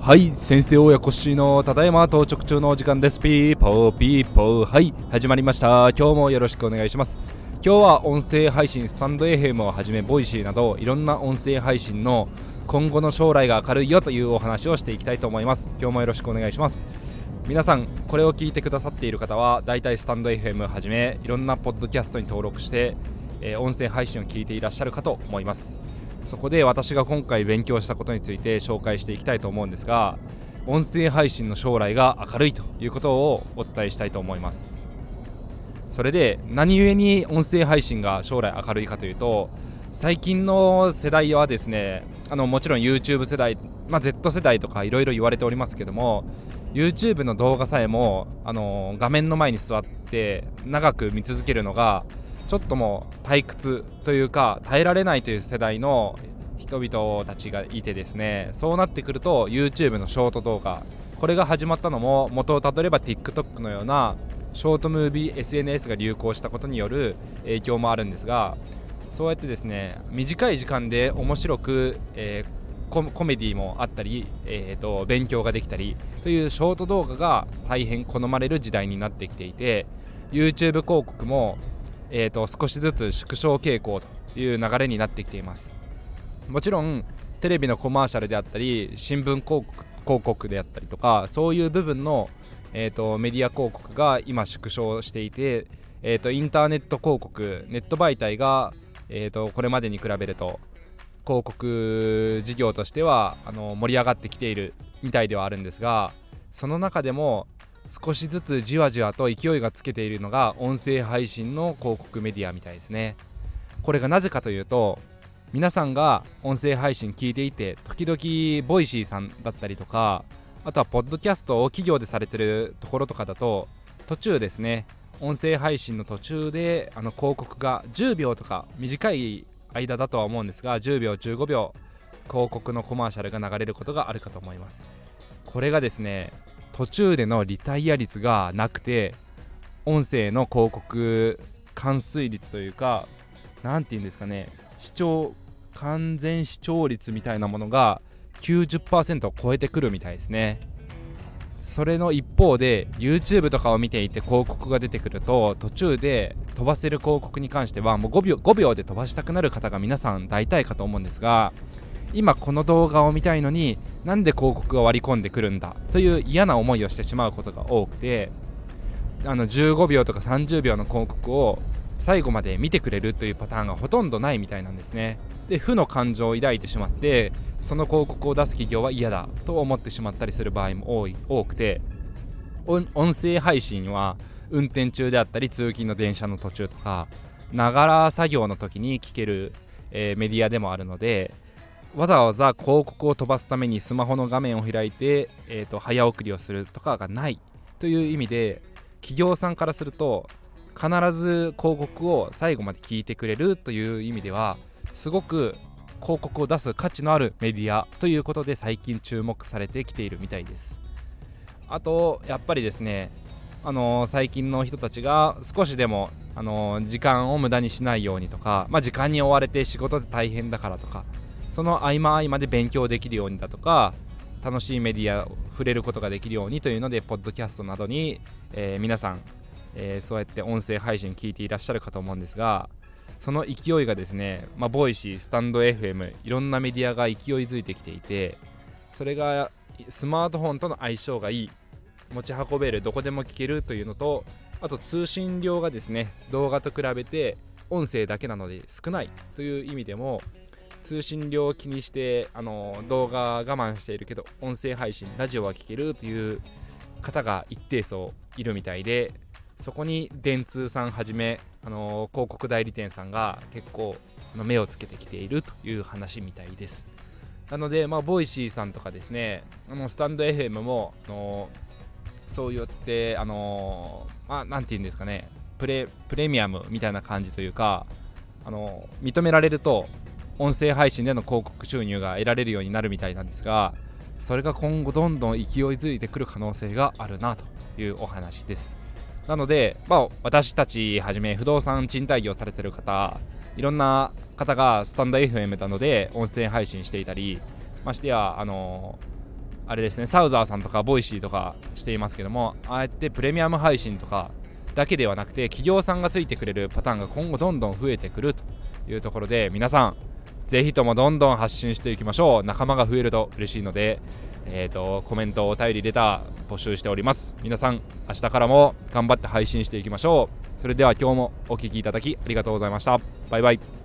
はい先生親子しのただいま到着中のお時間です。ピーポーピーポー。はい始まりました。今日もよろしくお願いします。今日は音声配信スタンド FM をはじめボイシーなどいろんな音声配信の今後の将来が明るいよというお話をしていきたいと思います。今日もよろしくお願いします。皆さんこれを聞いてくださっている方はだいたいスタンド FM はじめいろんなポッドキャストに登録して、え、音声配信を聞いていらっしゃるかと思います。そこで私が今回勉強したことについて紹介していきたいと思うんですが音声配信の将来が明るいということをお伝えしたいと思います。それで何故に音声配信が将来明るいかというと最近の世代はですねあのもちろん YouTube 世代、まあ、Z 世代とかいろいろ言われておりますけども YouTube の動画さえもあの画面の前に座って長く見続けるのがちょっともう退屈というか耐えられないという世代の人々たちがいてですねそうなってくると YouTube のショート動画これが始まったのも元をたどれば TikTok のようなショートムービー SNS が流行したことによる影響もあるんですがそうやってですね短い時間で面白く、えー、コメディもあったり、えーと勉強ができたりというショート動画が大変好まれる時代になってきていて YouTube 広告もえーと、少しずつ縮小傾向という流れになってきています。もちろんテレビのコマーシャルであったり新聞広告であったりとかそういう部分の、えーと、メディア広告が今縮小していて、えーと、インターネット広告ネット媒体が、えー、とこれまでに比べると広告事業としてはあの盛り上がってきているみたいではあるんですがその中でも少しずつじわじわと勢いがつけているのが音声配信の広告メディアみたいですね。これがなぜかというと皆さんが音声配信聞いていて時々 Voicy さんだったりとかあとはポッドキャストを企業でされてるところとかだと途中ですね音声配信の途中であの広告が10秒とか短い間だとは思うんですが10秒15秒広告のコマーシャルが流れることがあるかと思います。これがですね途中でのリタイア率がなくて音声の広告完遂率というか何て言うんですかね視聴完全視聴率みたいなものが90%を超えてくるみたいですね。それの一方で YouTube とかを見ていて広告が出てくると途中で飛ばせる広告に関してはもう5秒 ,5 秒で飛ばしたくなる方が皆さん大体かと思うんですが今この動画を見たいのになんで広告が割り込んでくるんだという嫌な思いをしてしまうことが多くてあの15秒とか30秒の広告を最後まで見てくれるというパターンがほとんどないみたいなんですね。で負の感情を抱いてしまってその広告を出す企業は嫌だと思ってしまったりする場合も多い多くて音声配信は運転中であったり通勤の電車の途中とかながら作業の時に聞ける、えー、メディアでもあるのでわざわざ広告を飛ばすためにスマホの画面を開いて、えーと、早送りをするとかがないという意味で企業さんからすると必ず広告を最後まで聞いてくれるという意味ではすごく広告を出す価値のあるメディアということで最近注目されてきているみたいです。あとやっぱりですねあのー、最近の人たちが少しでも、あのー、時間を無駄にしないようにとか、まあ、時間に追われて仕事で大変だからとかその合間合間で勉強できるようにだとか楽しいメディアを触れることができるようにというのでポッドキャストなどに、えー、皆さん、えー、そうやって音声配信聞いていらっしゃるかと思うんですがその勢いがですね、まあ、 Voicy stand.fm いろんなメディアが勢いづいてきていてそれがスマートフォンとの相性がいい持ち運べるどこでも聞けるというのとあと通信量がですね動画と比べて音声だけなので少ないという意味でも通信量を気にしてあの動画我慢しているけど音声配信ラジオは聴けるという方が一定層いるみたいでそこに電通さんはじめあの広告代理店さんが結構目をつけてきているという話みたいです。なので、まあ、 Voicy さんとかですねあのスタンド FM もあのそうやってあのまあなんて言うんですかねプレプレミアムみたいな感じというかあの認められると音声配信での広告収入が得られるようになるみたいなんですがそれが今後どんどん勢いづいてくる可能性があるなというお話です。なので、まあ、私たちはじめ不動産賃貸業されてる方いろんな方がスタンド FM などで音声配信していたりましてやあのあれですねサウザーさんとか Voicy とかしていますけどもああやってプレミアム配信とかだけではなくて企業さんがついてくれるパターンが今後どんどん増えてくるというところで皆さんぜひともどんどん発信していきましょう。仲間が増えると嬉しいのでえーと、コメントお便りレター募集しております。皆さん明日からも頑張って配信していきましょう。それでは今日もお聴きいただきありがとうございました。バイバイ。